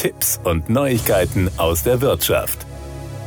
Tipps und Neuigkeiten aus der Wirtschaft.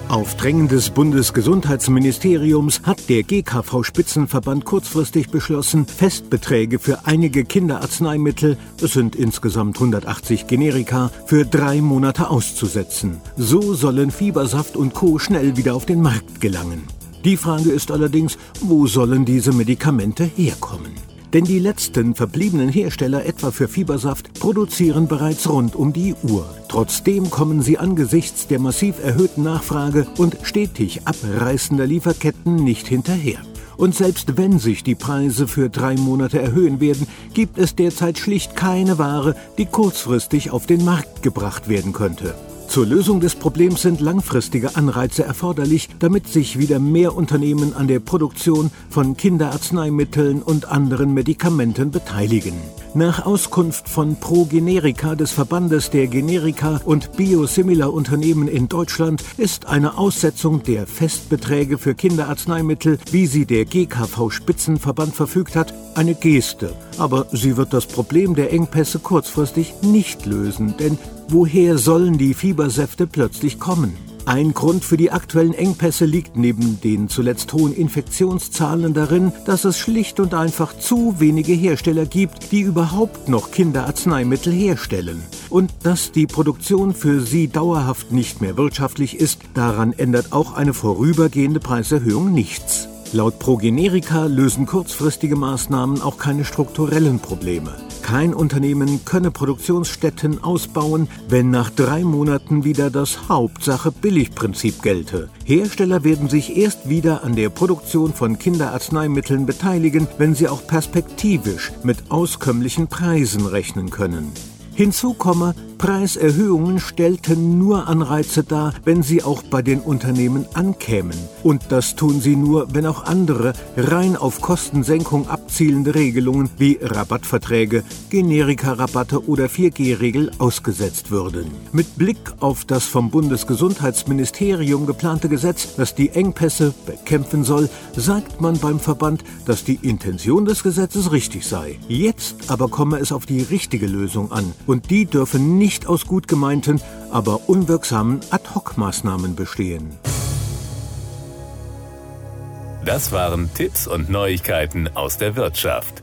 Auf Drängen des Bundesgesundheitsministeriums hat der GKV-Spitzenverband kurzfristig beschlossen, Festbeträge für einige Kinderarzneimittel, es sind insgesamt 180 Generika, für drei Monate auszusetzen. So sollen Fiebersaft und Co. schnell wieder auf den Markt gelangen. Die Frage ist allerdings, wo sollen diese Medikamente herkommen? Denn die letzten verbliebenen Hersteller etwa für Fiebersaft produzieren bereits rund um die Uhr. Trotzdem kommen sie angesichts der massiv erhöhten Nachfrage und stetig abreißender Lieferketten nicht hinterher. Und selbst wenn sich die Preise für drei Monate erhöhen werden, gibt es derzeit schlicht keine Ware, die kurzfristig auf den Markt gebracht werden könnte. Zur Lösung des Problems sind langfristige Anreize erforderlich, damit sich wieder mehr Unternehmen an der Produktion von Kinderarzneimitteln und anderen Medikamenten beteiligen. Nach Auskunft von ProGenerika des Verbandes der Generika und Biosimilar-Unternehmen in Deutschland ist eine Aussetzung der Festbeträge für Kinderarzneimittel, wie sie der GKV-Spitzenverband verfügt hat, eine Geste. Aber sie wird das Problem der Engpässe kurzfristig nicht lösen, denn woher sollen die Fiebersäfte plötzlich kommen? Ein Grund für die aktuellen Engpässe liegt neben den zuletzt hohen Infektionszahlen darin, dass es schlicht und einfach zu wenige Hersteller gibt, die überhaupt noch Kinderarzneimittel herstellen. Und dass die Produktion für sie dauerhaft nicht mehr wirtschaftlich ist, daran ändert auch eine vorübergehende Preiserhöhung nichts. Laut Progenerika lösen kurzfristige Maßnahmen auch keine strukturellen Probleme. Kein Unternehmen könne Produktionsstätten ausbauen, wenn nach drei Monaten wieder das Hauptsache-Billig-Prinzip gelte. Hersteller werden sich erst wieder an der Produktion von Kinderarzneimitteln beteiligen, wenn sie auch perspektivisch mit auskömmlichen Preisen rechnen können. Hinzu komme, Preiserhöhungen stellten nur Anreize dar, wenn sie auch bei den Unternehmen ankämen. Und das tun sie nur, wenn auch andere, rein auf Kostensenkung abzielende Regelungen wie Rabattverträge, Generika-Rabatte oder 4G-Regel ausgesetzt würden. Mit Blick auf das vom Bundesgesundheitsministerium geplante Gesetz, das die Engpässe bekämpfen soll, sagt man beim Verband, dass die Intention des Gesetzes richtig sei. Jetzt aber komme es auf die richtige Lösung an und die dürfe nicht aus gut gemeinten, aber unwirksamen Ad-hoc-Maßnahmen bestehen. Das waren Tipps und Neuigkeiten aus der Wirtschaft.